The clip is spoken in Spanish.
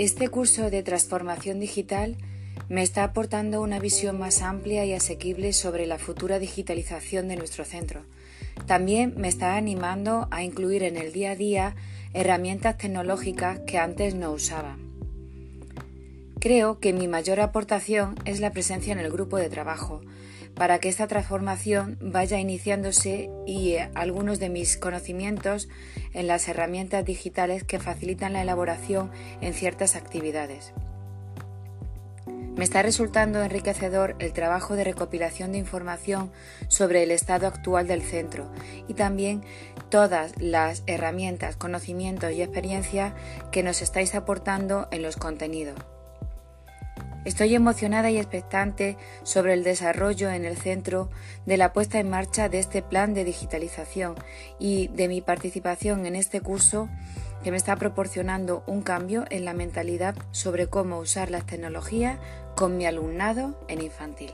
Este curso de transformación digital me está aportando una visión más amplia y asequible sobre la futura digitalización de nuestro centro. También me está animando a incluir en el día a día herramientas tecnológicas que antes no usaba. Creo que mi mayor aportación es la presencia en el grupo de trabajo, para que esta transformación vaya iniciándose y eh, algunos de mis conocimientos en las herramientas digitales que facilitan la elaboración en ciertas actividades. Me está resultando enriquecedor el trabajo de recopilación de información sobre el estado actual del centro y también todas las herramientas, conocimientos y experiencias que nos estáis aportando en los contenidos. Estoy emocionada y expectante sobre el desarrollo en el centro de la puesta en marcha de este plan de digitalización y de mi participación en este curso que me está proporcionando un cambio en la mentalidad sobre cómo usar las tecnologías con mi alumnado en infantil.